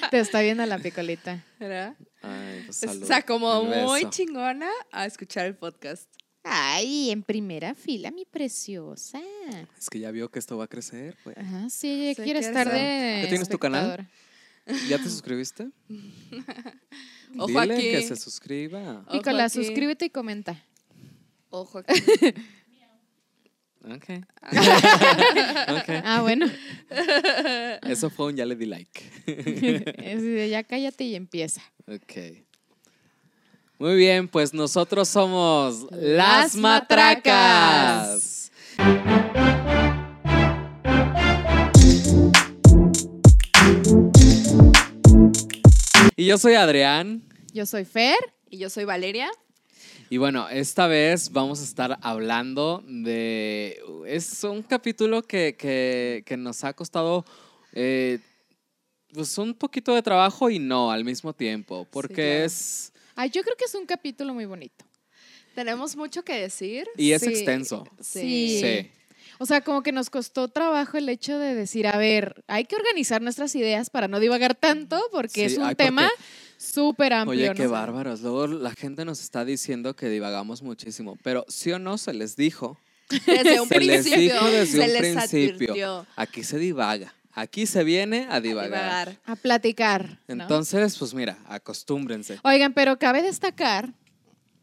Te está viendo la picolita. ¿Verdad? Ay, pues, O salud. sea, como muy chingona a escuchar el podcast. Ay, en primera fila, mi preciosa. Es que ya vio que esto va a crecer, güey. Ajá, sí, ella Sí, quiere quiere estar de. ¿Ya tienes tu canal? ¿Ya te suscribiste? Ojo Dile aquí. que se suscriba. Nicolás, suscríbete y comenta. Ojo aquí. Ok. ok. Ah, bueno. Eso fue un ya le di like. Es de, ya cállate y empieza. Ok. Muy bien, pues nosotros somos Las Las Matracas. Y yo soy Adrián. Yo soy Fer. Y yo soy Valeria. Y bueno, esta vez vamos a estar hablando de... Es un capítulo que, que- que nos ha costado eh, pues un poquito de trabajo y no al mismo tiempo, porque es... Ay, yo creo que es un capítulo muy bonito. Tenemos mucho que decir. Y es Sí. extenso. Sí. Sí. O sea, como que nos costó trabajo el hecho de decir, a ver, hay que organizar nuestras ideas para no divagar tanto, porque Sí, es un ay, porque- tema súper amplio. Oye, qué ¿no? bárbaros. Luego la gente nos está diciendo que divagamos muchísimo, pero sí o no se les dijo. Desde un Se les principio. dijo desde se un les principio. advirtió. Aquí se divaga. Aquí se viene a divagar. Divagar. A platicar. ¿no? Entonces, pues mira, acostúmbrense. Oigan, pero cabe destacar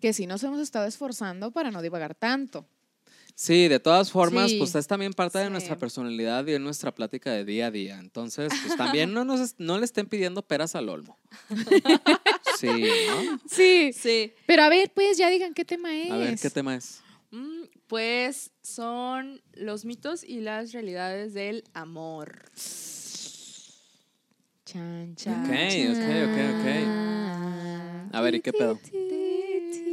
que sí nos hemos estado esforzando para no divagar tanto. Sí, de todas formas, Sí. pues es también parte de nuestra personalidad y de nuestra plática de día a día. Entonces, pues también no, nos, no le estén pidiendo peras al olmo. Sí, ¿no? Sí. Sí. Pero a ver, pues ya digan qué tema es. A ver, ¿qué tema es? Mm, Pues son los mitos y las realidades del amor. Chan, chan. Ok, ok, ok, ok. A ver, ¿y qué pedo?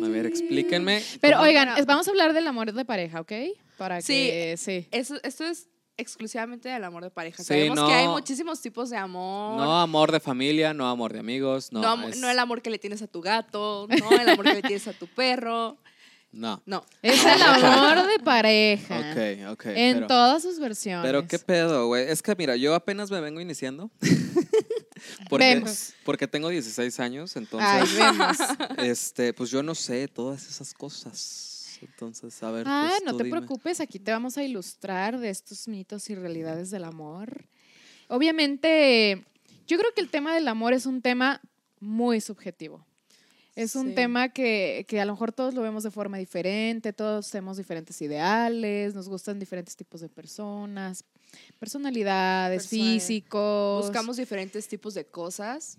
A ver, explíquenme. Pero cómo- oigan, vamos a hablar del amor de pareja, ¿ok? Para Sí. que sí. Eso, esto es exclusivamente del amor de pareja. Sí, Sabemos no. que hay muchísimos tipos de amor. No amor de familia, no amor de amigos, no. No, am- es- no el amor que le tienes a tu gato, no el amor que le tienes a tu perro. No. No. Es el amor de pareja. Ok, ok. En pero- todas sus versiones. Pero qué pedo, güey. Es que mira, yo apenas me vengo iniciando. porque, Vemos. porque tengo 16 años, entonces, Ay, vemos. este, pues yo no sé todas esas cosas. Entonces, a ver. Ah, pues, no tú te dime. preocupes, aquí te vamos a ilustrar de estos mitos y realidades del amor. Obviamente, yo creo que el tema del amor es un tema muy subjetivo. Es un Sí. tema que, que a lo mejor todos lo vemos de forma diferente, todos tenemos diferentes ideales, nos gustan diferentes tipos de personas, personalidades, Persona- físicos. Buscamos diferentes tipos de cosas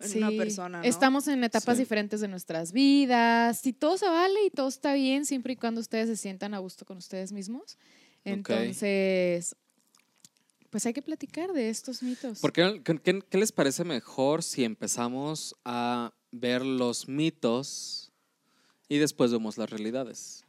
en Sí, una persona. ¿no? Estamos en etapas Sí. diferentes de nuestras vidas y todo se vale y todo está bien siempre y cuando ustedes se sientan a gusto con ustedes mismos. Entonces, pues hay que platicar de estos mitos. ¿Por qué, qué- qué- qué les parece mejor si empezamos a ver los mitos y después vemos las realidades?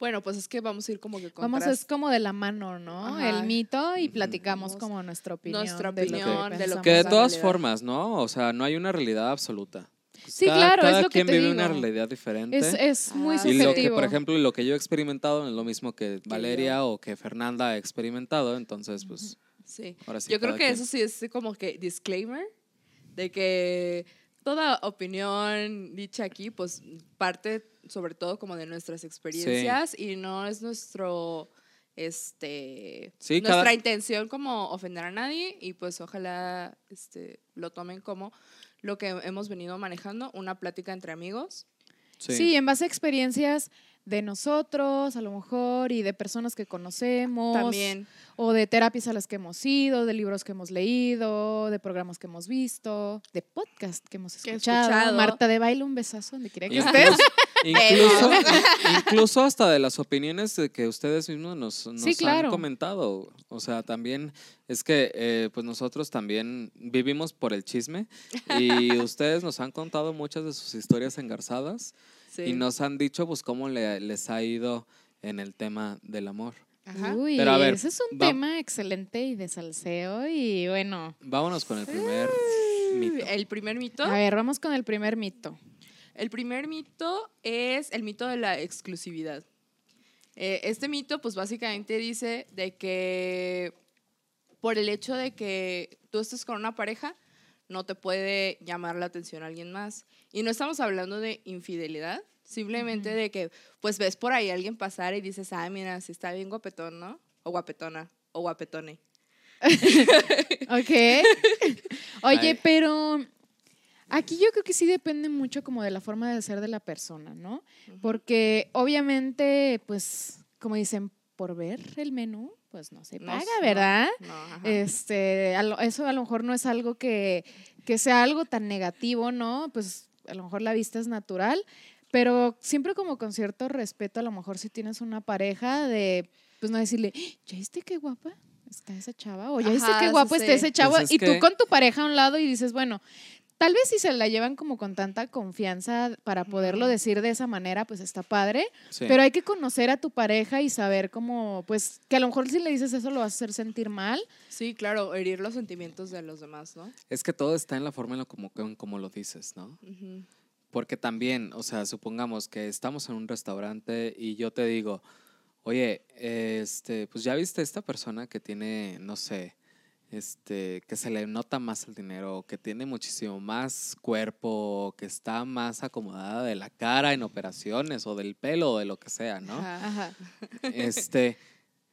Bueno, pues es que vamos a ir como que con Vamos, es como de la mano, ¿no? Ajá. El mito y platicamos Vamos- como nuestra opinión. nuestra de lo que opinión de lo pensamos. Que de todas realidad. formas, ¿no? O sea, no hay una realidad absoluta. Sí, Cada- claro, es cada lo que quien te vive digo. una realidad diferente. Es, es muy Ah. Y subjetivo. lo que, por ejemplo, lo que yo he experimentado es lo mismo que Valeria o que Fernanda ha experimentado, entonces, pues, Sí. ahora sí. Yo creo que quien. eso sí es como que disclaimer de que toda opinión dicha aquí, pues parte sobre todo como de nuestras experiencias y no es nuestro este Sí, nuestra cada- intención como ofender a nadie y pues ojalá este lo tomen como lo que hemos venido manejando, una plática entre amigos. Sí. en base a experiencias de nosotros, a lo mejor, y de personas que conocemos. También O de terapias a las que hemos ido, de libros que hemos leído, de programas que hemos visto, de podcast que hemos escuchado. escuchado. Marta de baile, un besazo donde quiera que estés. incluso, incluso hasta de las opiniones de que ustedes mismos nos, nos Sí, claro. han comentado. O sea, también es que eh, pues nosotros también vivimos por el chisme y ustedes nos han contado muchas de sus historias engarzadas sí. y nos han dicho pues cómo le- les ha ido en el tema del amor. Ajá. Uy, Pero a ver, ese es un va- tema excelente y de salseo. Y bueno, Vámonos con el primer mito. El primer mito. a ver, vamos con el primer mito. El primer mito es el mito de la exclusividad. Eh, este mito, pues básicamente dice de que por el hecho de que tú estés con una pareja, no te puede llamar la atención a alguien más. Y no estamos hablando de infidelidad, simplemente de que, pues ves por ahí a alguien pasar y dices, ah, mira, si está bien guapetón, ¿no? O guapetona, o guapetone. ok. Oye, pero aquí yo creo que sí depende mucho como de la forma de ser de la persona, ¿no? Porque obviamente, pues, como dicen, por ver el menú, pues no se paga, ¿verdad? este, eso a lo mejor no es algo que, que sea algo tan negativo, ¿no? Pues a lo mejor la vista es natural, pero siempre como con cierto respeto, a lo mejor si tienes una pareja de, pues no decirle, ¿ya viste qué guapa? está esa chava, o ya viste qué guapo está ese chavo, pues y tú con tu pareja a un lado y dices, bueno, tal vez si se la llevan como con tanta confianza para poderlo decir de esa manera, pues está padre, pero hay que conocer a tu pareja y saber cómo, pues, que a lo mejor si le dices eso lo vas a hacer sentir mal. Sí, claro, herir los sentimientos de los demás, ¿no? Es que todo está en la forma en lo como, como lo dices, ¿no? Porque también, o sea, supongamos que estamos en un restaurante y yo te digo, oye, este, pues ya viste esta persona que tiene, no sé, este, que se le nota más el dinero, que tiene muchísimo más cuerpo, que está más acomodada de la cara en operaciones o del pelo o de lo que sea, ¿no? Ajá. Este,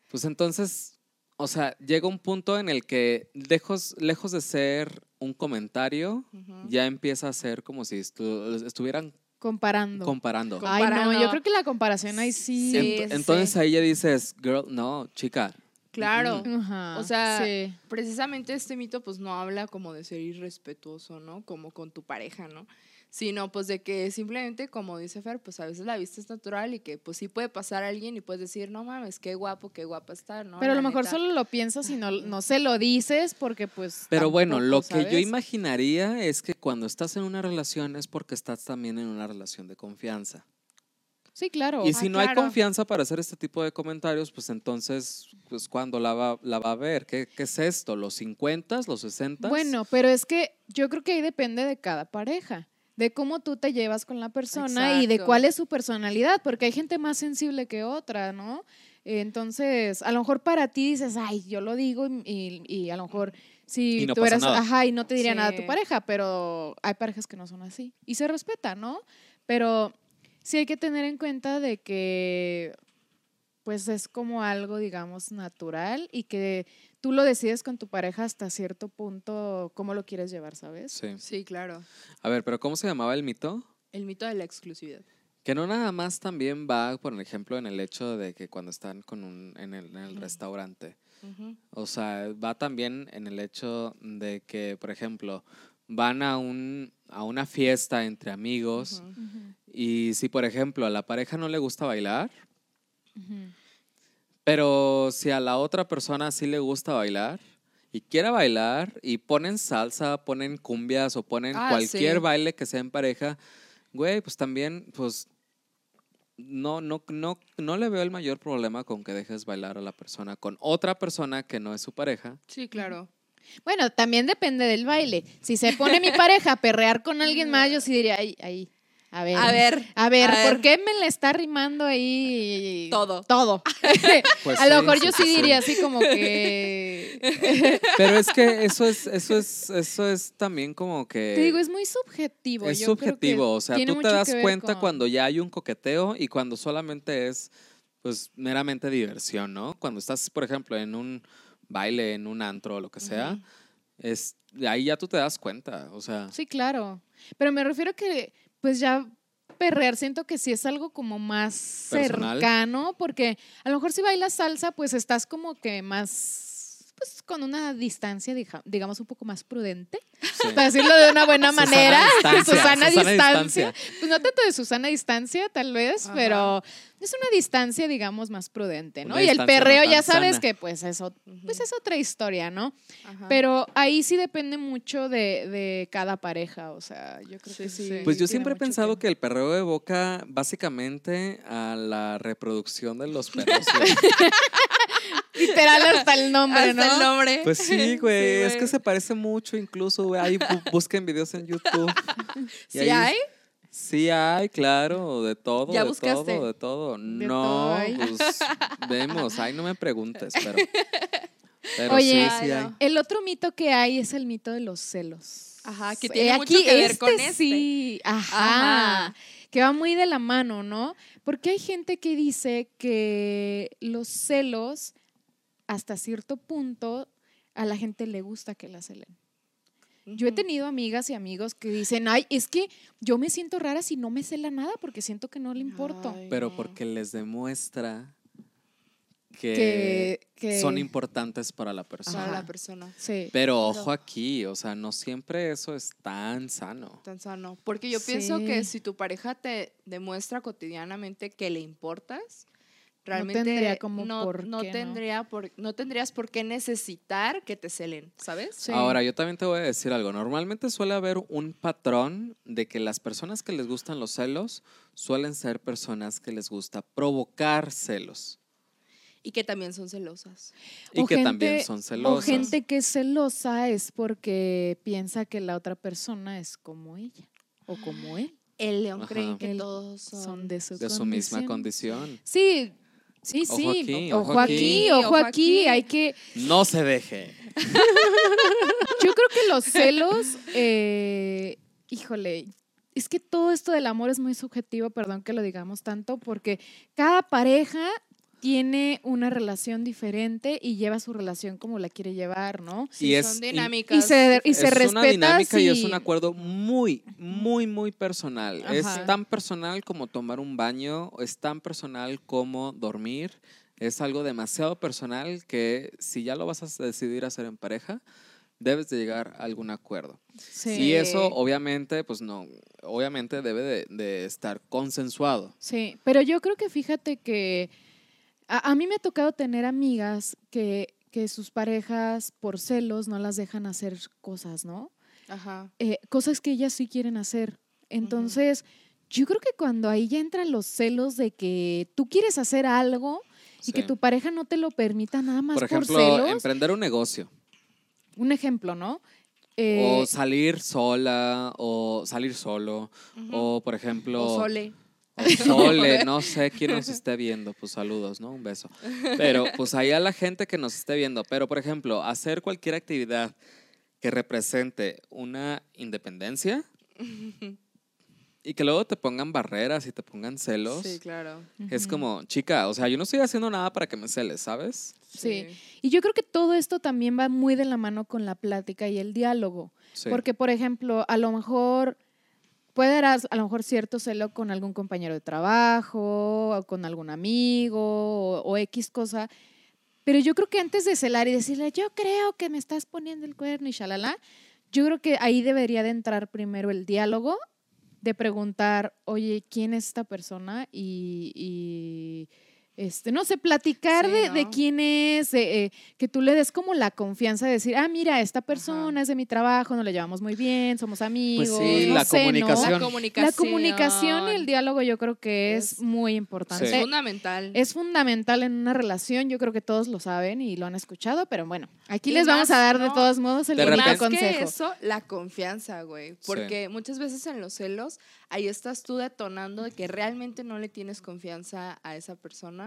pues entonces, o sea, llega un punto en el que lejos, lejos de ser un comentario, ya empieza a ser como si estuvieran Comparando. Comparando. Ay, no, yo creo que la comparación ahí sí. entonces ahí ya dices, girl, no, chica, Claro. O sea, precisamente este mito pues no habla como de ser irrespetuoso, ¿no? Como con tu pareja, ¿no? Sino pues de que simplemente, como dice Fer, pues a veces la vista es natural y que pues sí puede pasar a alguien y puedes decir, no mames, qué guapo, qué guapa está, ¿no? Pero a lo mejor solo lo piensas y no, no se lo dices porque pues... Pero bueno, lo que yo imaginaría es que cuando estás en una relación es porque estás también en una relación de confianza. Sí, claro. Y si no hay confianza para hacer este tipo de comentarios, pues entonces, pues ¿cuándo la va, la va a ver? ¿Qué, ¿Qué, es esto? ¿Los 50, los 60? Bueno, pero es que yo creo que ahí depende de cada pareja, de cómo tú te llevas con la persona y de cuál es su personalidad, porque hay gente más sensible que otra, ¿no? Entonces, a lo mejor para ti dices, ay, yo lo digo y, y, a lo mejor si tú eras, ajá, y no te diría nada a tu pareja, pero hay parejas que no son así y se respeta, ¿no? Pero sí hay que tener en cuenta de que pues es como algo, digamos, natural y que tú lo decides con tu pareja hasta cierto punto cómo lo quieres llevar, ¿sabes? Sí. Sí, claro. A ver, pero ¿cómo se llamaba el mito? El mito de la exclusividad. Que no nada más también va, por ejemplo, en el hecho de que cuando están con un, en el, restaurante. O sea, va también en el hecho de que, por ejemplo, van a, un, a una fiesta entre amigos y si, por ejemplo, a la pareja no le gusta bailar, pero si a la otra persona sí le gusta bailar y quiere bailar y ponen salsa, ponen cumbias o ponen ah, cualquier baile que sea en pareja, güey, pues también, pues no, no, no, no le veo el mayor problema con que dejes bailar a la persona con otra persona que no es su pareja. Sí, claro. Bueno, también depende del baile. Si se pone mi pareja a perrear con alguien más, yo sí diría, ahí, ahí. A ver, a ver, a ver, ¿por qué me le está rimando ahí todo? Todo. Pues a lo mejor yo sí diría así como que. Pero es que eso es, eso es, eso es también como que. Te digo, es muy subjetivo. Es subjetivo, o sea, tú te das cuenta cuando ya hay un coqueteo y cuando solamente es, pues, meramente diversión, ¿no? Cuando estás, por ejemplo, en un baile en un antro o lo que sea, es, ahí ya tú te das cuenta, o sea. Sí, claro. Pero me refiero a que, pues ya perrear siento que sí es algo como más cercano, porque a lo mejor si bailas salsa, pues estás como que más pues con una distancia, digamos, un poco más prudente, para decirlo de una buena manera. Susana, distancia. Pues no tanto de Susana distancia, tal vez, pero es una distancia, digamos, más prudente, ¿no? y el perreo ya sabes que pues eso, pues es otra historia, ¿no? Pero ahí sí depende mucho de, cada pareja, o sea, yo creo que sí. Pues yo siempre he pensado que... el perreo evoca básicamente a la reproducción de los perros. Literal hasta el nombre, ¿no? el nombre. Pues sí, güey, es que se parece mucho incluso, güey, ahí busquen videos en YouTube. ¿Sí hay? Sí hay, claro, de todo, ¿Ya de buscaste? todo, de todo. no, pues vemos, ahí no me preguntes, pero Pero Oye, sí, sí hay. El otro mito que hay es el mito de los celos. Ajá, que Eh, tiene mucho que ver con este. Sí, ajá, Ajá. Que va muy de la mano, ¿no? Porque hay gente que dice que los celos, hasta cierto punto, a la gente le gusta que la celen. Yo he tenido amigas y amigos que dicen, ay, es que yo me siento rara si no me cela nada porque siento que no le importo. Ay, Pero no. porque les demuestra que, que, que- son importantes para la persona. Para la persona. Sí. Pero ojo aquí, o sea, no siempre eso es tan sano. Tan sano. Porque yo pienso que si tu pareja te demuestra cotidianamente que le importas, realmente tendría como no, por no qué, ¿no? tendría por, no tendrías por qué necesitar que te celen, ¿sabes? Sí. Ahora, yo también te voy a decir algo. Normalmente suele haber un patrón de que las personas que les gustan los celos suelen ser personas que les gusta provocar celos. Y que también son celosas. Y O que también son O celosas. gente que es celosa es porque piensa que la otra persona es como ella o como él. El león cree que todos son, Son de su, de su misma condición. condición. Sí, sí, Ojo sí. aquí, ojo, ojo aquí, aquí. ojo Ojo aquí. aquí. Hay que. No se deje. Yo creo que los celos, eh, híjole, es que todo esto del amor es muy subjetivo, perdón que lo digamos tanto, porque cada pareja tiene una relación diferente y lleva su relación como la quiere llevar, ¿no? Sí, Y es- son dinámicas. Y se, y se es respeta. una dinámica y es un acuerdo muy, muy, muy personal. Ajá. Es tan personal como tomar un baño, es tan personal como dormir. Es algo demasiado personal que si ya lo vas a decidir hacer en pareja, debes de llegar a algún acuerdo. Sí. Y eso obviamente, pues no, obviamente debe de, de estar consensuado. Sí, pero yo creo que fíjate que a, a mí me ha tocado tener amigas que, que sus parejas por celos no las dejan hacer cosas, ¿no? Ajá. Eh, cosas que ellas sí quieren hacer. Entonces, yo creo que cuando ahí ya entran los celos de que tú quieres hacer algo y que tu pareja no te lo permita nada más Por por, ejemplo, celos. emprender un negocio. Un ejemplo, ¿no? Eh, o salir sola, o salir solo, o por ejemplo... O sole. Sole, no sé quién nos esté viendo, pues saludos, ¿no? Un beso. Pero pues ahí a la gente que nos esté viendo, pero por ejemplo, hacer cualquier actividad que represente una independencia y que luego te pongan barreras y te pongan celos, Sí, claro. es como, chica, o sea, yo no estoy haciendo nada para que me celes, ¿sabes? Sí. Y yo creo que todo esto también va muy de la mano con la plática y el diálogo. Sí. Porque, por ejemplo, a lo mejor puede dar a lo mejor cierto celo con algún compañero de trabajo, o con algún amigo, o, o X cosa. Pero yo creo que antes de celar y decirle, yo creo que me estás poniendo el cuerno y shalala, yo creo que ahí debería de entrar primero el diálogo, de preguntar, oye, ¿quién es esta persona? Y, este, no sé, platicar Sí, de, de ¿no? quién es, de, eh, que tú le des como la confianza de decir, ah, mira, esta persona es de mi trabajo, nos la llevamos muy bien, somos amigos. sí, no la sé, ¿no? comunicación. La La comunicación. La comunicación y el diálogo yo creo que es, Es- muy importante. es fundamental. Es fundamental en una relación, yo creo que todos lo saben y lo han escuchado, pero bueno, aquí Y les vamos a dar de ¿no? todos modos el bonito más consejo. que eso, la confianza, güey. Porque muchas veces en los celos, ahí estás tú detonando de que realmente no le tienes confianza a esa persona.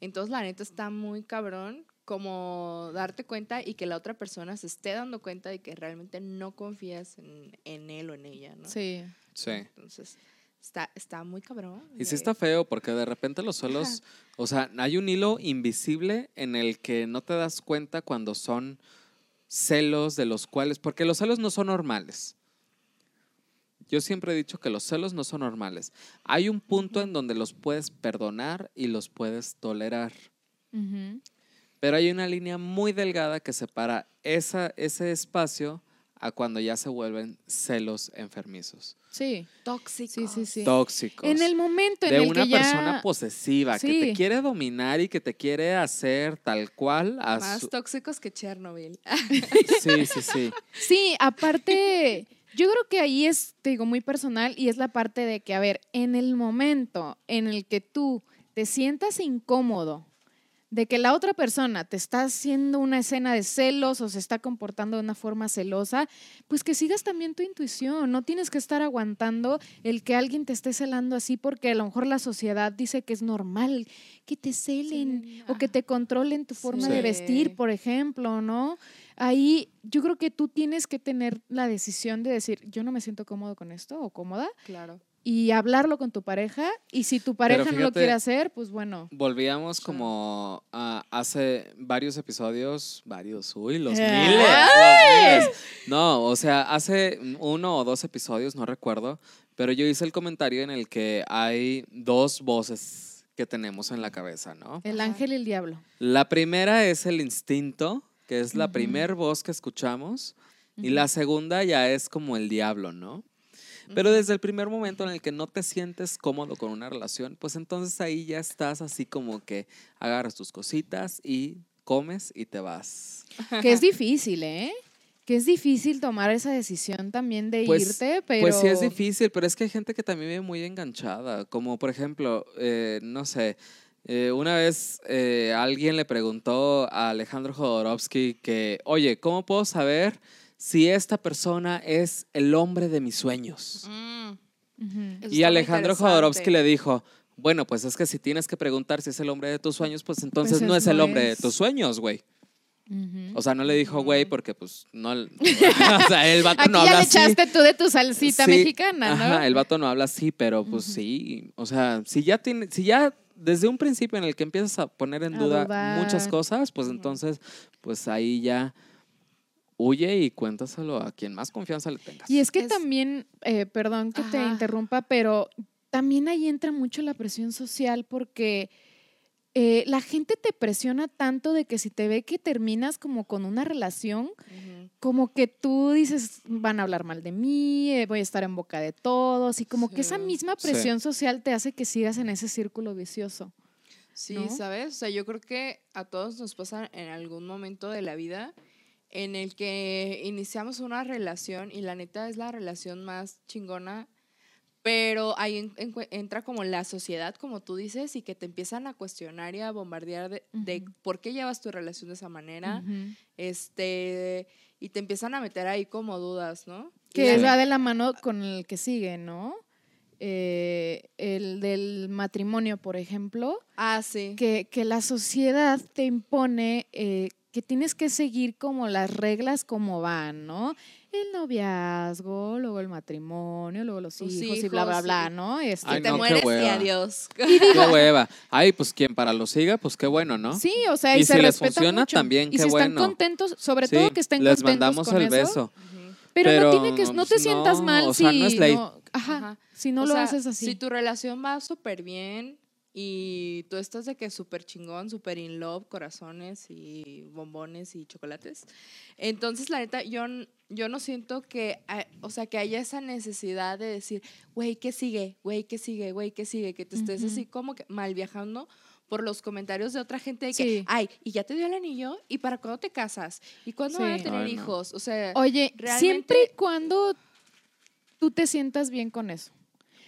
Entonces, la neta está muy cabrón como darte cuenta y que la otra persona se esté dando cuenta de que realmente no confías en, en él o en ella, ¿no? Sí. Sí. Entonces, está, está muy cabrón. Y sí está feo porque de repente los celos, o sea, hay un hilo invisible en el que no te das cuenta cuando son celos de los cuales, porque los celos no son normales. Yo siempre he dicho que los celos no son normales. Hay un punto en donde los puedes perdonar y los puedes tolerar, pero hay una línea muy delgada que separa esa, ese espacio a cuando ya se vuelven celos enfermizos, Sí. Tóxico. Sí, sí, sí. tóxicos. En el momento en de el una que ya... persona posesiva que te quiere dominar y que te quiere hacer tal cual a Más su- tóxicos que Chernobyl. Sí, sí, sí. Sí, aparte, yo creo que ahí es, te digo, muy personal y es la parte de que, a ver, en el momento en el que tú te sientas incómodo de que la otra persona te está haciendo una escena de celos o se está comportando de una forma celosa, pues que sigas también tu intuición. No tienes que estar aguantando el que alguien te esté celando así porque a lo mejor la sociedad dice que es normal que te celen o que te controlen tu forma de vestir, por ejemplo, ¿no? Ahí yo creo que tú tienes que tener la decisión de decir, yo no me siento cómodo con esto o cómoda. Claro y hablarlo con tu pareja. Y si tu pareja no lo quiere hacer, pues bueno. Volvíamos como a hace varios episodios, varios, uy, los miles, No, o sea, hace uno o dos episodios, no recuerdo, pero yo hice el comentario en el que hay dos voces que tenemos en la cabeza, ¿no? El ángel y el diablo. La primera es el instinto, que es la primer voz que escuchamos, y la segunda ya es como el diablo, ¿no? Pero desde el primer momento en el que no te sientes cómodo con una relación, pues entonces ahí ya estás así como que agarras tus cositas y comes y te vas. Que es difícil, ¿eh? Que es difícil tomar esa decisión también de pues, irte, pero... Pues sí es difícil, pero es que hay gente que también vive muy enganchada, como por ejemplo, eh, no sé, eh, una vez eh, alguien le preguntó a Alejandro Jodorowsky que, oye, ¿cómo puedo saber si esta persona es el hombre de mis sueños. Mm. Y Alejandro Jodorowsky le dijo, bueno, pues es que si tienes que preguntar si es el hombre de tus sueños, pues entonces pues no es el hombre de tus sueños, güey. O sea, no le dijo güey porque pues no... o sea, el vato no habla ya le echaste tú de tu salsita mexicana, ¿no? Ajá, el vato no habla así, pero pues sí. O sea, si ya tiene... Si ya desde un principio en el que empiezas a poner en duda muchas cosas, pues entonces, pues ahí ya huye y cuéntaselo a quien más confianza le tengas. Y es que también, eh, perdón que te interrumpa, pero también ahí entra mucho la presión social porque eh, la gente te presiona tanto de que si te ve que terminas como con una relación, como que tú dices, van a hablar mal de mí, eh, voy a estar en boca de todos, y como que esa misma presión social te hace que sigas en ese círculo vicioso. Sí, ¿sabes? O sea, yo creo que a todos nos pasa en algún momento de la vida en el que iniciamos una relación y la neta es la relación más chingona, pero ahí entra como la sociedad, como tú dices, y que te empiezan a cuestionar y a bombardear de, por qué llevas tu relación de esa manera, este, y te empiezan a meter ahí como dudas, ¿no? Que va de la mano con el que sigue, ¿no? Eh, el del matrimonio, por ejemplo. Ah, sí. Que, que la sociedad te impone eh, que tienes que seguir como las reglas como van, ¿no? El noviazgo, luego el matrimonio, luego los, hijos, y bla, bla, bla, ¿no? Este, Ay, te mueres y adiós. Y qué hueva. Ay, pues quien para lo siga, pues qué bueno, ¿no? Sí, o sea, y, y se si les funciona también, qué y si bueno. están contentos, sobre todo que estén les mandamos el beso. Pero, no tiene que, no te sientas mal o si sea, no, es ley. ajá, si no lo haces así. Si tu relación va súper bien, y tú estás de que súper chingón, súper in love, corazones y bombones y chocolates. Entonces, la neta, yo, yo no siento que, o sea, que haya esa necesidad de decir, güey, ¿qué sigue? Güey, ¿qué sigue? Güey, ¿qué sigue? Que te estés así como que mal viajando por los comentarios de otra gente de que, ay, y ya te dio el anillo, ¿y para cuándo te casas? ¿Y cuándo van a tener hijos? O sea, oye, siempre y cuando tú te sientas bien con eso.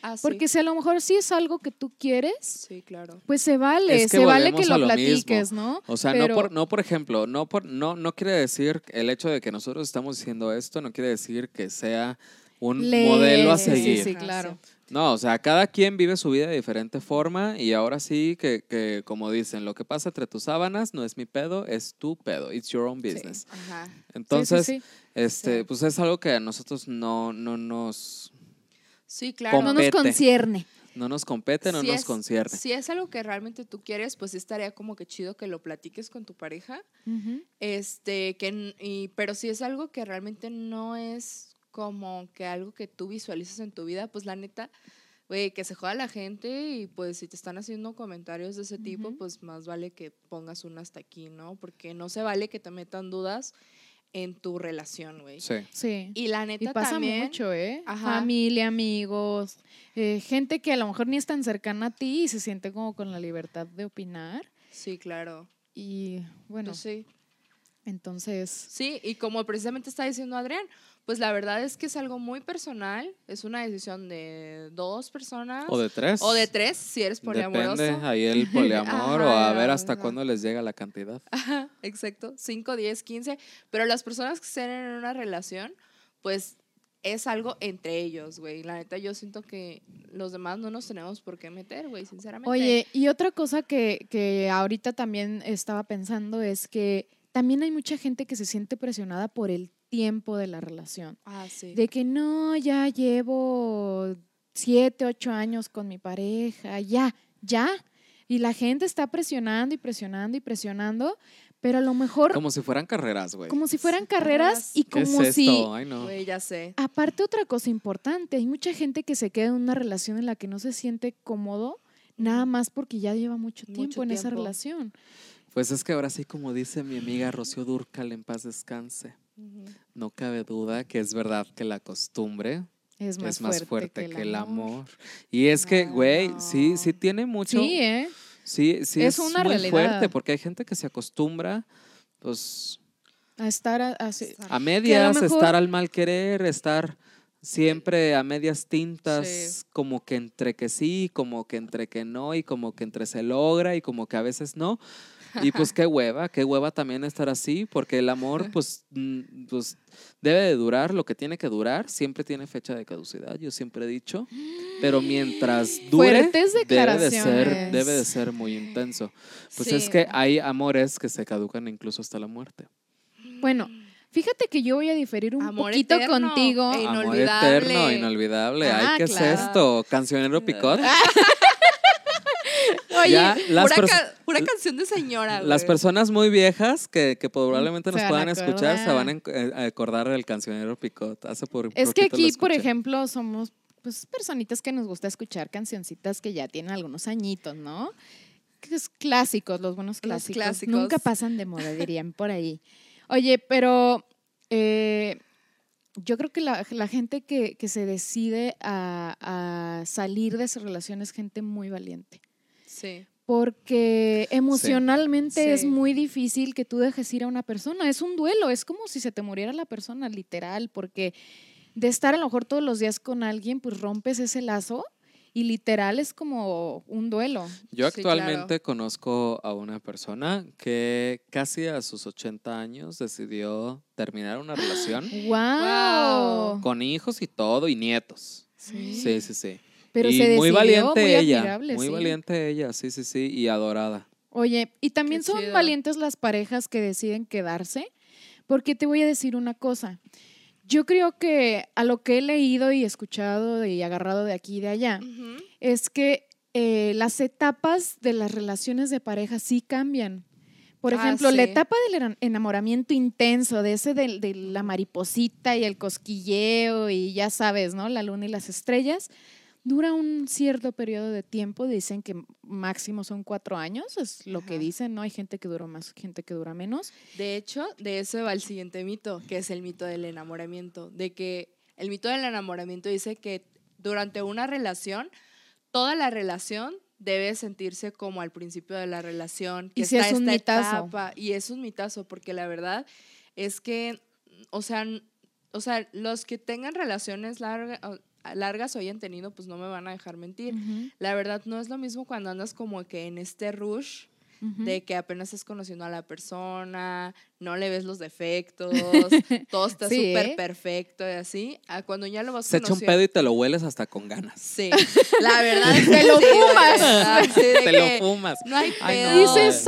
Ah, Porque si a lo mejor sí es algo que tú quieres, sí, claro. pues se vale, se vale que lo, platiques, ¿no? O sea, no, por, no por ejemplo, no, por, no, no quiere decir el hecho de que nosotros estamos diciendo esto, no quiere decir que sea un modelo a seguir. Sí, sí, claro. No, o sea, cada quien vive su vida de diferente forma y ahora sí que, que, como dicen, lo que pasa entre tus sábanas no es mi pedo, es tu pedo. It's your own business. Ajá. Entonces, este, pues es algo que a nosotros no, no nos Sí, claro. No nos concierne. No nos compete, no nos concierne. Si es algo que realmente tú quieres, pues estaría como que chido que lo platiques con tu pareja. Este, que, y, pero si es algo que realmente no es como que algo que tú visualizas en tu vida, pues la neta, güey, que se joda la gente y pues si te están haciendo comentarios de ese tipo, pues más vale que pongas un hasta aquí, ¿no? Porque no se vale que te metan dudas en tu relación, güey. Sí. Sí. Y la neta y pasa también, mucho, ¿eh? Familia, amigos, eh, gente que a lo mejor ni es tan cercana a ti y se siente como con la libertad de opinar. Sí, claro. Y bueno. Pues sí. Entonces. Sí, y como precisamente está diciendo Adrián, pues la verdad es que es algo muy personal, es una decisión de dos personas. O de tres. O de tres, si eres poliamoroso. Depende ahí el poliamor o a ver hasta Ajá. cuándo les llega la cantidad. Ajá, exacto, 5, 10, 15. Pero las personas que estén en una relación, pues es algo entre ellos, güey. La neta, yo siento que los demás no nos tenemos por qué meter, güey, sinceramente. Oye, y otra cosa que, que ahorita también estaba pensando es que también hay mucha gente que se siente presionada por el tiempo de la relación. Ah, sí. De que no, ya llevo siete, ocho años con mi pareja, ya, ya. Y la gente está presionando y presionando y presionando, pero a lo mejor como, Como si fueran carreras, güey. si fueran carreras. carreras y ¿Qué es como esto? si... Ay, no. Güey, ya sé. Aparte otra cosa importante, hay mucha gente que se queda en una relación en la que no se siente cómodo, nada más porque ya lleva mucho tiempo Mucho en esa relación. Pues es que ahora sí, como dice mi amiga Rocío Durcal, en paz descanse. No cabe duda que es verdad que la costumbre Es más, es más fuerte, fuerte, que el amor. Y es que, güey, sí, no. sí tiene mucho. Sí, ¿eh? Sí, sí Es es, una muy realidad. fuerte porque hay gente que se acostumbra, pues, A estar a- así. a medias, mejor- estar al mal querer, estar siempre a medias tintas, Sí. como que entre que sí, como que entre que no, y como que entre se logra y como que a veces no. Y pues qué hueva, qué hueva también estar así, porque el amor pues, mm, pues debe de durar lo que tiene que durar, siempre tiene fecha de caducidad, yo siempre he dicho, pero mientras dure debe de ser debe de ser muy intenso. Pues es Sí. que hay amores que se caducan incluso hasta la muerte. Bueno, fíjate que yo voy a diferir un Amor poquito eterno. contigo. Amor Inolvidable. eterno, inolvidable. Ah, Ay, ¿qué claro. es esto? ¿Cancionero picot? Oye, Ya, las, pura, pers- ca- pura canción de señora, las güey. personas muy viejas que, que probablemente nos puedan escuchar se van a eh, a acordar del cancionero picot. Hace por es que aquí, por ejemplo, somos pues personitas que nos gusta escuchar cancioncitas que ya tienen algunos añitos, ¿no? Clásicos, los buenos clásicos. clásicos. Nunca pasan de moda, dirían por ahí. Oye, pero eh, yo creo que la, la gente que, que se decide a, a salir de su relación es gente muy valiente. Sí. Porque emocionalmente es Sí. muy difícil que tú dejes ir a una persona. Es un duelo, es como si se te muriera la persona, literal, porque de estar a lo mejor todos los días con alguien, pues rompes ese lazo y literal es como un duelo. Yo Sí, actualmente conozco a una persona que casi a sus 80 años decidió terminar una relación ¡Wow! con hijos y todo y nietos. Sí. Sí, sí, sí. Pero y se decidió, muy valiente muy ella, admirable, muy sí. valiente ella, sí, sí, sí, y adorada. Oye, y también Qué son chido. valientes las parejas que deciden quedarse, porque te voy a decir una cosa. Yo creo que a lo que he leído y escuchado y agarrado de aquí y de allá, Ujú. es que eh, las etapas de las relaciones de pareja sí cambian. Por Ah, ejemplo, la sí. etapa del ena- enamoramiento intenso, de ese del- de, la mariposita y el cosquilleo y ya sabes, ¿no? La luna y las estrellas, dura un cierto periodo de tiempo. Dicen que máximo son cuatro años, es lo que dicen, ¿no? Hay gente que dura más, gente que dura menos. De hecho, de eso va el siguiente mito, que es el mito del enamoramiento. De que el mito del enamoramiento dice que durante una relación, toda la relación debe sentirse como al principio de la relación. Que Y sí está es un esta mitazo. etapa, y es un mitazo, porque la verdad es que, o sea, o sea los que tengan relaciones larga- o- largas o hayan tenido, pues no me van a dejar mentir. Ujú, La verdad no es lo mismo cuando andas como que en este rush ujú. de que apenas estás conociendo a la persona, no le ves los defectos, todo está Sí, súper ¿eh? perfecto y así, a cuando ya lo vas Se echa un pedo y te lo hueles hasta con ganas. Sí, la verdad es que Te lo sí, fumas. Te lo fumas. No hay Ay, pedo. no. Dices,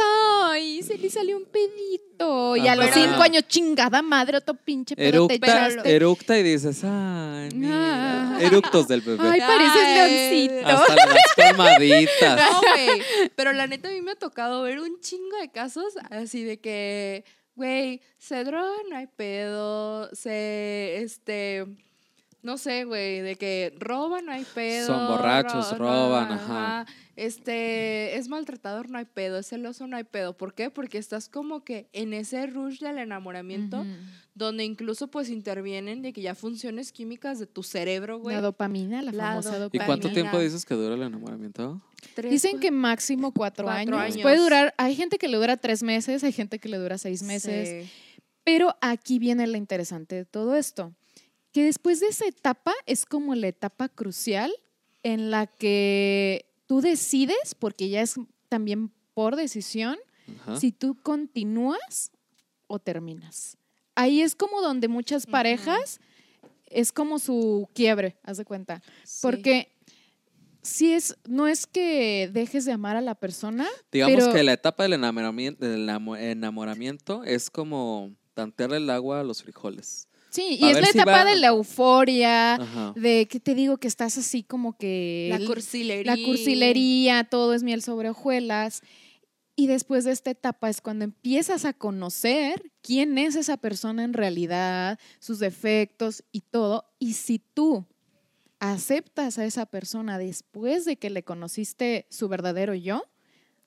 ay, se le salió un pedito. Y a los Ajá. cinco años, chingada madre, otro pinche pedo Eructa, eructa y dices, ay, mira. Ah. Eructos del bebé. Ay, pareces leoncito. Hasta le das palmaditas. No, güey. Pero la neta a mí me ha tocado ver un chingo de casos así de que, güey, se drogan, no hay pedo, se, este, no sé, güey, de que roban, no hay pedo. Son borrachos, ro- roban, ajá. Este, es maltratador, no hay pedo, es celoso, no hay pedo. ¿Por qué? Porque estás como que en ese rush del enamoramiento, donde incluso pues intervienen de que ya funciones químicas de tu cerebro, güey. La dopamina, la, La famosa do- ¿Y dopamina. cuánto Dopamina. tiempo dices que dura el enamoramiento? Tres, Dicen que máximo cuatro, Cuatro años. años. Puede durar, hay gente que le dura tres meses, hay gente que le dura seis meses. sí. Pero aquí viene lo interesante de todo esto, que después de esa etapa es como la etapa crucial en la que tú decides, porque ya es también por decisión, Ajá. si tú continúas o terminas. Ahí es como donde muchas parejas es como su quiebre, haz de cuenta. Sí. Porque si es, no es que dejes de amar a la persona, Digamos pero- que la etapa del enamoramiento, del enamo- enamoramiento es como tantearle el agua a los frijoles. Sí, A y es la si etapa va- de la euforia, Ajá. de que te digo que estás así como que La cursilería. la cursilería, todo es miel sobre hojuelas. Y después de esta etapa es cuando empiezas a conocer quién es esa persona en realidad, sus defectos y todo. Y si tú aceptas a esa persona después de que le conociste su verdadero yo,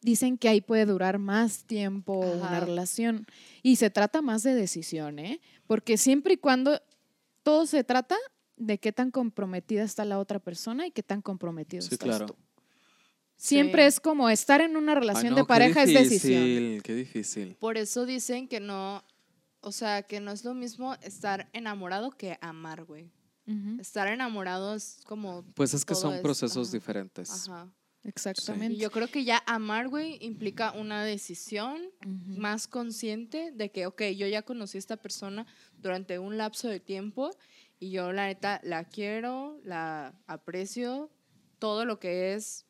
dicen que ahí puede durar más tiempo una relación. Y se trata más de decisión, ¿eh? Porque siempre y cuando todo se trata de qué tan comprometida está la otra persona y qué tan comprometido Sí, estás claro. tú. Siempre Sí. es como estar en una relación Ay, no, de qué pareja es decisión. difícil, Qué difícil. Por eso dicen que no, o sea, que no es lo mismo estar enamorado que amar, güey. Estar enamorado es como... Pues es que son es- procesos ajá, diferentes. Ajá. Exactamente. Y yo creo que ya amar, güey, implica una decisión más consciente de que, ok, yo ya conocí a esta persona durante un lapso de tiempo y yo la neta la quiero, la aprecio, todo lo que es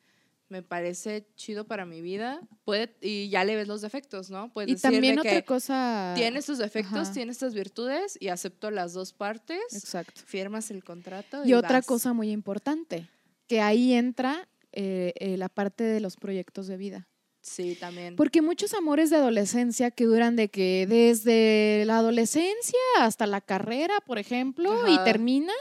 me parece chido para mi vida. Puede, y ya le ves los defectos, ¿no? Puedes Y también otra que cosa. tiene estos defectos, Ajá. tiene estas virtudes y acepto las dos partes, Exacto. firmas el contrato. Y otra vas. cosa muy importante, que ahí entra eh, eh, la parte de los proyectos de vida. Sí, también. Porque muchos amores de adolescencia que duran de que desde la adolescencia hasta la carrera, por ejemplo, y terminas,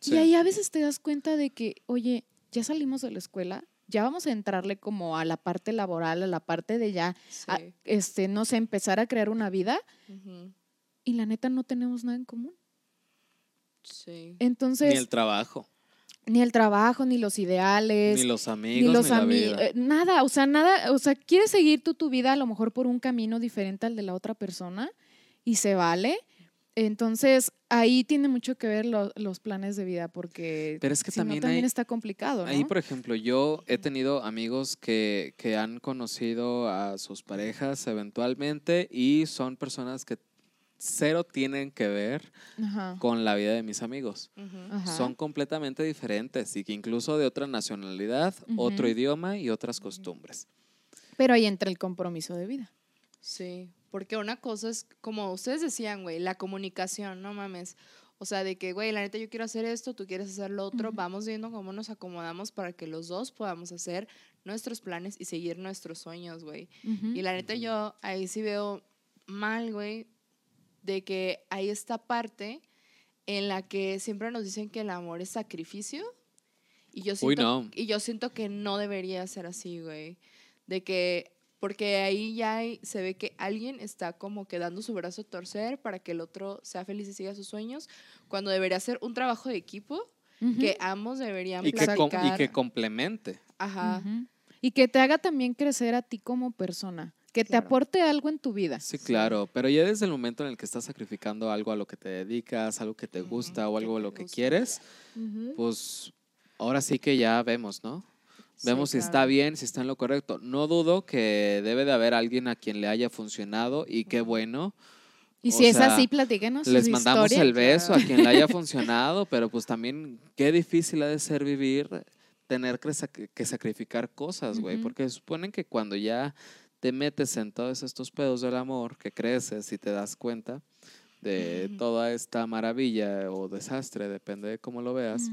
Sí. y ahí a veces te das cuenta de que, oye, ya salimos de la escuela, ya vamos a entrarle como a la parte laboral, a la parte de ya, a- este, no sé, empezar a crear una vida, Ujú. y la neta no tenemos nada en común. Sí. Entonces, Ni el trabajo, ni el trabajo, ni los ideales, ni los amigos, los ni la amigos, vida. nada, o sea, nada, o sea, quieres seguir tú tu vida a lo mejor por un camino diferente al de la otra persona y se vale. Entonces, ahí tiene mucho que ver lo- los planes de vida porque Pero es que si no, también también hay- está complicado, ¿no? Ahí, por ejemplo, yo he tenido amigos que, que han conocido a sus parejas eventualmente y son personas que cero tienen que ver Ajá, con la vida de mis amigos. Son completamente diferentes y que incluso de otra nacionalidad, otro idioma y otras costumbres. Pero ahí entra el compromiso de vida. Sí, porque una cosa es, como ustedes decían, güey, la comunicación, no mames. O sea, de que, güey, la neta yo quiero hacer esto, tú quieres hacer lo otro, vamos viendo cómo nos acomodamos para que los dos podamos hacer nuestros planes y seguir nuestros sueños, güey. Y la neta yo ahí sí veo mal, güey, de que hay esta parte en la que siempre nos dicen que el amor es sacrificio. Y yo Uy, siento, no. y yo siento que no debería ser así, güey. De que, porque ahí ya hay- se ve que alguien está como que dando su brazo a torcer para que el otro sea feliz y siga sus sueños, cuando debería ser un trabajo de equipo que ambos deberían Y que, y que complemente. Ajá. Y que te haga también crecer a ti como persona, que te Claro. aporte algo en tu vida. Sí, claro, pero ya desde el momento en el que estás sacrificando algo a lo que te dedicas, algo que te gusta o que algo a lo que gusta. quieres, pues ahora sí que ya vemos, ¿no? Sí, Vemos si está bien, si está en lo correcto. No dudo que debe de haber alguien a quien le haya funcionado y qué bueno. Y o si es así, platíquenos. Les su mandamos historia. el beso a quien le haya funcionado, pero pues también qué difícil ha de ser vivir, tener que, sac- que sacrificar cosas, güey, porque suponen que cuando ya te metes en todos estos pedos del amor, que creces y te das cuenta de toda esta maravilla o desastre, depende de cómo lo veas,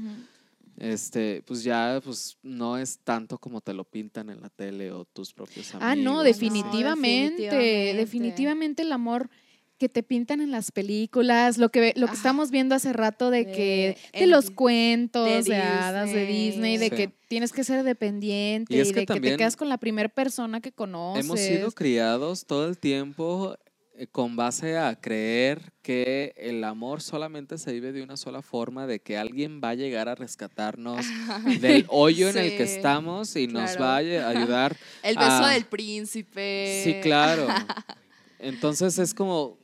este, pues ya pues no es tanto como te lo pintan en la tele o tus propios amigos. Ah, no, definitivamente. definitivamente el amor que te pintan en las películas, lo que lo que Ah, estamos viendo hace rato de, de- que de los cuentos de, de hadas de Disney, de Sí. que tienes que ser dependiente Y que de que te quedas con la primera persona que conoces. Hemos sido criados todo el tiempo eh, con base a creer que el amor solamente se vive de una sola forma, de que alguien va a llegar a rescatarnos del hoyo en el que estamos y nos va a ay- ayudar. El beso del príncipe. Sí, claro. Entonces es como,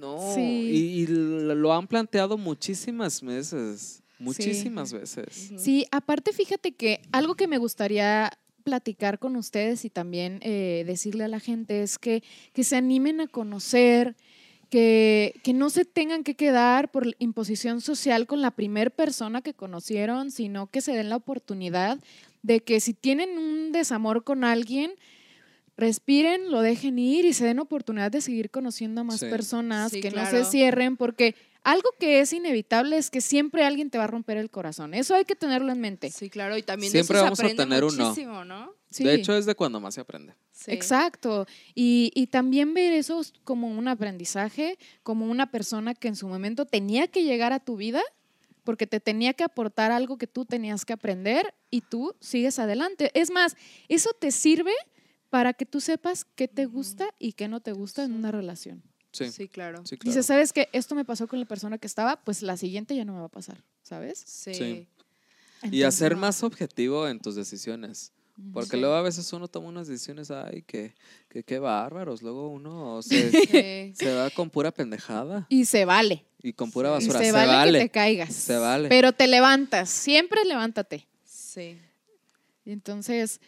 No, Sí. y, y lo han planteado muchísimas veces, muchísimas veces. Sí, aparte fíjate que algo que me gustaría platicar con ustedes y también eh, decirle a la gente es que, que se animen a conocer, que, que no se tengan que quedar por imposición social con la primer persona que conocieron, sino que se den la oportunidad de que si tienen un desamor con alguien, respiren, lo dejen ir y se den oportunidad de seguir conociendo a más Sí. personas, Sí, que no claro. se cierren, porque algo que es inevitable es que siempre alguien te va a romper el corazón. Eso hay que tenerlo en mente. Sí, claro, y también Siempre de eso vamos a se tener un no. muchísimo, ¿no? Sí. De hecho, es de cuando más se aprende. Sí. Exacto. Y, y también ver eso como un aprendizaje, como una persona que en su momento tenía que llegar a tu vida porque te tenía que aportar algo que tú tenías que aprender y tú sigues adelante. Es más, eso te sirve para que tú sepas qué te gusta y qué no te gusta en Sí. una relación. Sí, sí, Sí, claro. claro. Dices, ¿sabes qué? Esto me pasó con la persona que estaba, pues la siguiente ya no me va a pasar, ¿sabes? Sí. Sí. y Entonces, hacer no. más objetivo en tus decisiones. Porque Sí. luego a veces uno toma unas decisiones, ay, que, que qué bárbaros. Luego uno se, Sí. se va con pura pendejada Y se vale. y con pura Sí. Y basura. se, Se, vale, vale. que te caigas. Se vale. Pero te levantas. Siempre levántate. Sí. Entonces,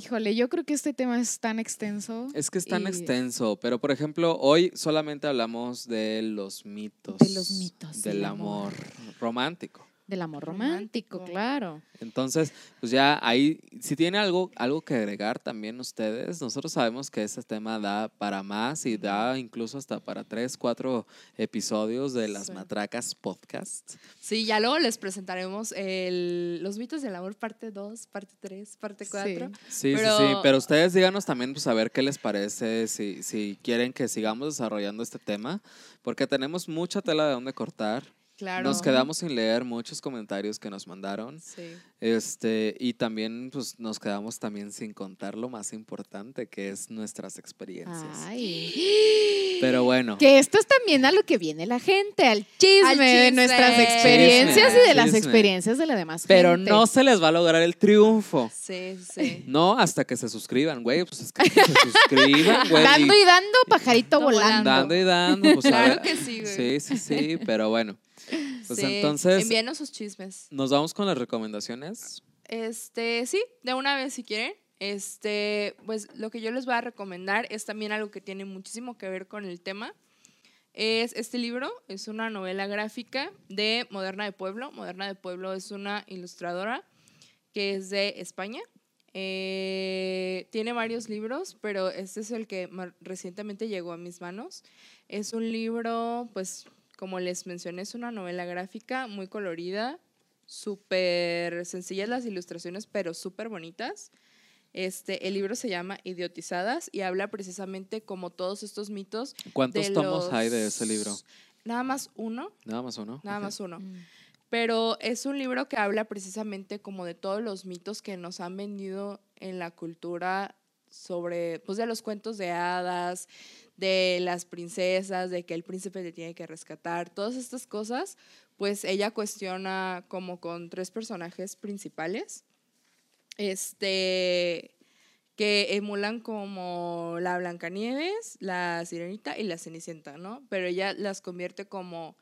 híjole, yo creo que este tema es tan extenso. Es que es tan y- extenso, pero por ejemplo, hoy solamente hablamos de los mitos. De los mitos Del amor. romántico. Del amor romántico, Romántico. claro. Entonces, pues ya ahí, si tiene algo, algo que agregar también ustedes, nosotros sabemos que este tema da para más y da incluso hasta para tres, cuatro episodios de las Sí. Matracas Podcast. Sí, ya luego les presentaremos el, los mitos del amor parte 2, parte 3, parte 4. Sí, sí, sí, Pero- pero ustedes díganos también, pues a ver qué les parece, si, si quieren que sigamos desarrollando este tema, porque tenemos mucha tela de dónde cortar. Claro. Nos quedamos sin leer muchos comentarios que nos mandaron. Sí. Este, y también pues nos quedamos también sin contar lo más importante que es nuestras experiencias. Ay. Pero bueno, Que esto es también a lo que viene la gente, al chisme, Al de nuestras experiencias y de las experiencias de la demás pero gente. no se les va a lograr el triunfo. Sí, sí. No hasta que se suscriban, güey, pues es que se suscriban, güey. Dando y dando, pajarito No, volando. dando y dando, pues a Claro ver. que sí, güey. Sí, sí, sí, pero bueno. Pues Sí. entonces Envíenos sus chismes. nos vamos con las recomendaciones. Este, sí, de una vez si quieren. Este, pues lo que yo les voy a recomendar es también algo que tiene muchísimo que ver con el tema. Es este libro, es una novela gráfica de Moderna de Pueblo. Moderna de Pueblo es una ilustradora que es de España. Eh, tiene varios libros, pero este es el que recientemente llegó a mis manos. Es un libro, pues, como les mencioné, es una novela gráfica muy colorida, súper sencillas las ilustraciones, pero súper bonitas. Este, el libro se llama Idiotizadas y habla precisamente como todos estos mitos. ¿Cuántos de tomos hay de ese libro? Nada más uno, Nada más uno. nada más uno. Mm. Pero es un libro que habla precisamente como de todos los mitos que nos han vendido en la cultura sobre, pues de los cuentos de hadas, de las princesas, de que el príncipe te tiene que rescatar, todas estas cosas, pues ella cuestiona como con tres personajes principales, este, que emulan como la Blancanieves, la Sirenita y la Cenicienta, ¿no? Pero ella las convierte como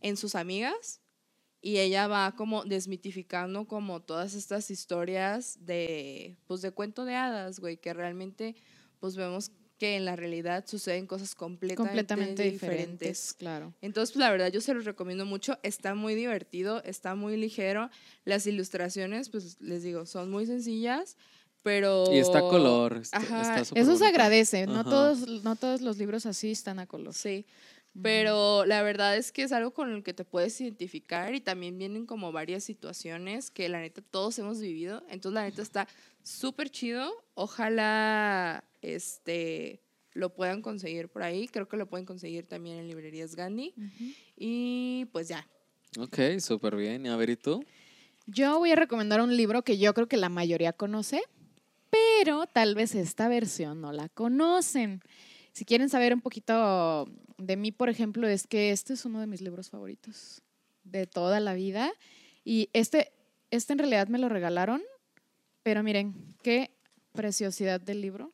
en sus amigas y ella va como desmitificando como todas estas historias de, pues de cuento de hadas, güey, que realmente pues vemos que en la realidad suceden cosas completamente, Completamente diferentes. diferentes, claro. Entonces, pues, la verdad, yo se los recomiendo mucho. Está muy divertido, está muy ligero. Las ilustraciones, pues les digo, son muy sencillas, pero... Y está a color. está- Ajá, está Eso se agradece. No todos, no todos los libros así están a color. Sí. Pero la verdad es que es algo con el que te puedes identificar y también vienen como varias situaciones que la neta todos hemos vivido. Entonces la neta está súper chido. Ojalá este lo puedan conseguir por ahí. Creo que lo pueden conseguir también en librerías Gandhi. Ujú. Y pues ya. Ok, súper bien. A ver, ¿y tú? Yo voy a recomendar un libro que yo creo que la mayoría conoce, pero tal vez esta versión no la conocen. Si quieren saber un poquito de mí, por ejemplo, es que este es uno de mis libros favoritos de toda la vida. Y este, este en realidad me lo regalaron, pero miren, qué preciosidad del libro.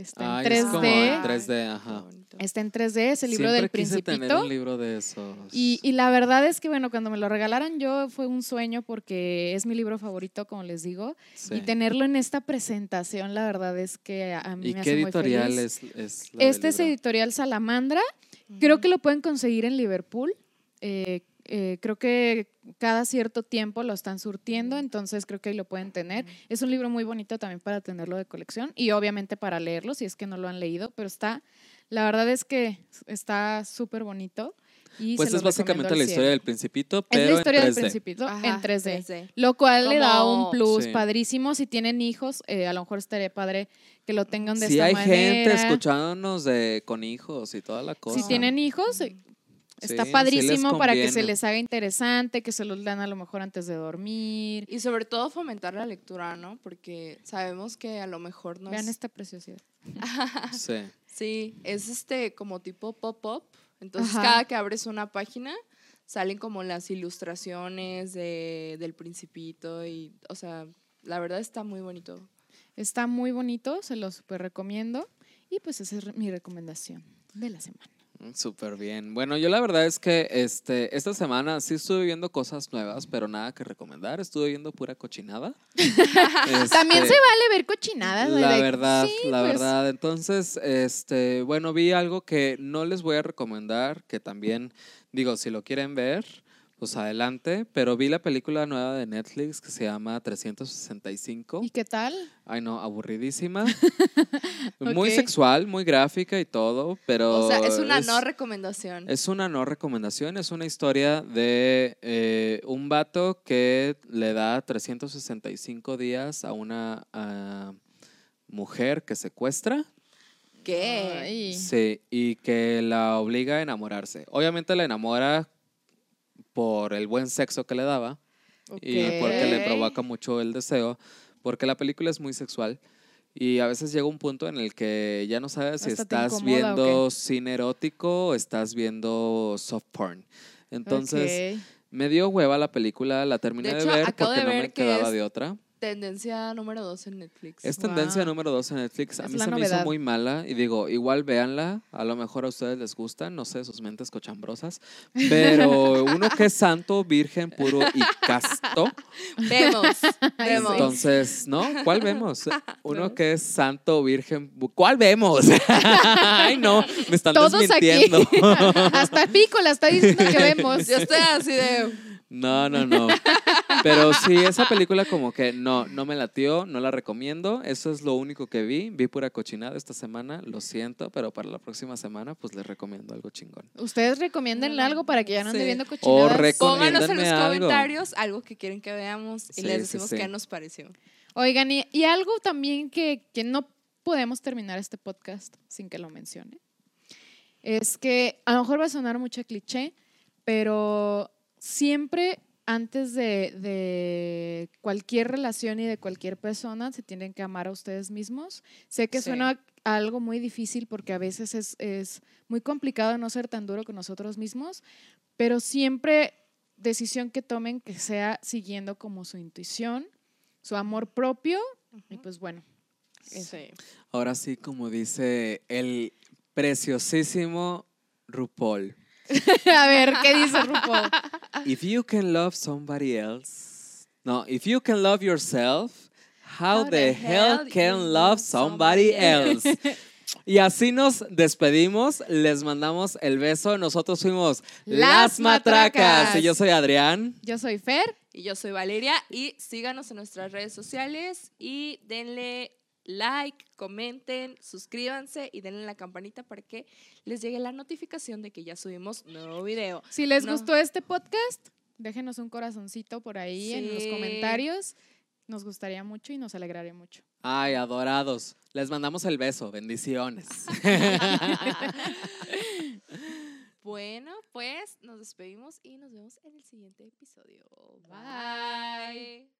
Está en Ay, es como 3D. en 3D, ajá. Qué. Está en 3D, es el libro Siempre del quise tener un libro de esos. Y, y la verdad es que, bueno, cuando me lo regalaran yo fue un sueño porque es mi libro favorito, como les digo. Sí. Y tenerlo en esta presentación, la verdad es que a, mí ¿Y me qué hace muy editorial feliz. es, es la del Este es editorial Salamandra. Creo que lo pueden conseguir en Liverpool. Eh, eh, creo que cada cierto tiempo lo están surtiendo, entonces creo que ahí lo pueden tener. Es un libro muy bonito también para tenerlo de colección y obviamente para leerlo si es que no lo han leído, pero está, la verdad es que está súper bonito. Y Pues es básicamente la historia del Principito, Es pero la historia en del 3D. Principito Ajá, en 3D. 3D. Lo cual le da un plus Sí. padrísimo. Si tienen hijos, eh, a lo mejor estaría padre que lo tengan de Si esta hay manera. gente escuchándonos de, con hijos y toda la cosa. Si tienen hijos, está Sí, padrísimo para que se les haga interesante, que se los lean a lo mejor antes de dormir. Y sobre todo fomentar la lectura, ¿no? Porque sabemos que a lo mejor nos... Vean esta preciosidad. Sí. Sí, es este como tipo pop-up. Entonces Ajá. cada que abres una página salen como las ilustraciones de, del principito y, o sea, la verdad está muy bonito. Está muy bonito, se lo super recomiendo. Y pues esa es mi recomendación de la semana. Súper bien. Bueno, yo la verdad es que este, esta semana sí estuve viendo cosas nuevas, pero nada que recomendar. Estuve viendo pura cochinada. También Este, se vale ver cochinadas. La verdad, sí, la pues, verdad. Entonces, este, bueno, vi algo que no les voy a recomendar, que también, digo, si lo quieren ver, pues adelante, pero vi la película nueva de Netflix que se llama 365. ¿Y qué tal? Ay, no, aburridísima. Muy sexual, muy gráfica y todo, pero... O sea, es una no recomendación. Es una no recomendación, es una historia de eh, un vato que le da 365 días a una mujer que secuestra. ¿Qué? Ay. Sí, y que la obliga a enamorarse. Obviamente la enamora por el buen sexo que le daba y porque le provoca mucho el deseo, porque la película es muy sexual. Y a veces llega un punto en el que ya no sabes si estás incomoda, ¿o viendo cine erótico o estás viendo soft porn. Entonces, me dio hueva la película, la terminé de, hecho, ver porque de no me que quedaba es- de otra. Tendencia número dos en Netflix. Es tendencia número dos en Netflix. A Es mí se me hizo muy mala y digo, igual véanla, a lo mejor a ustedes les gusta, no sé, sus mentes cochambrosas, pero uno que es santo, virgen, puro y casto, Vemos, vemos. entonces, ¿no? ¿Cuál vemos? Uno que es santo, virgen, ¿cuál vemos? Ay, no, me están Todos aquí. desmintiendo. Hasta Pico la está diciendo que vemos. Yo estoy así de... No, no, no. Pero sí, esa película como que no, no me latió, no la recomiendo. Eso es lo único que vi. Vi pura cochinada esta semana, lo siento, pero para la próxima semana pues les recomiendo algo chingón. Ustedes recomiéndenle algo para que ya no ande Sí. viendo O cochinadas. rec- Pónganos en los algo. comentarios algo que quieren que veamos y Sí, les sí, decimos sí. qué nos pareció. Oigan, y, y algo también que, que no podemos terminar este podcast sin que lo mencione, es que a lo mejor va a sonar mucho cliché, pero siempre antes de, de cualquier relación y de cualquier persona se tienen que amar a ustedes mismos. Sé que Sí. suena a algo muy difícil porque a veces es, es muy complicado no ser tan duro con nosotros mismos, pero siempre decisión que tomen que sea siguiendo como su intuición, su amor propio y pues bueno, eso. Sí. Ahora sí, como dice el preciosísimo RuPaul. a ver, ¿qué dice RuPaul? If you can love somebody else, no, if you can love yourself, how, the, hell can love somebody else? Y así nos despedimos, les mandamos el beso. Nosotros fuimos Las Las Matracas. Matracas. Y yo soy Adrián. Yo soy Fer. Y yo soy Valeria y síganos en nuestras redes sociales y denle like, comenten, suscríbanse y denle la campanita para que les llegue la notificación de que ya subimos nuevo video. Si les No. gustó este podcast, déjenos un corazoncito por ahí en los comentarios. Nos gustaría mucho y nos alegraría mucho. Ay, adorados. Les mandamos el beso. Bendiciones. Bueno, pues nos despedimos y nos vemos en el siguiente episodio. Bye.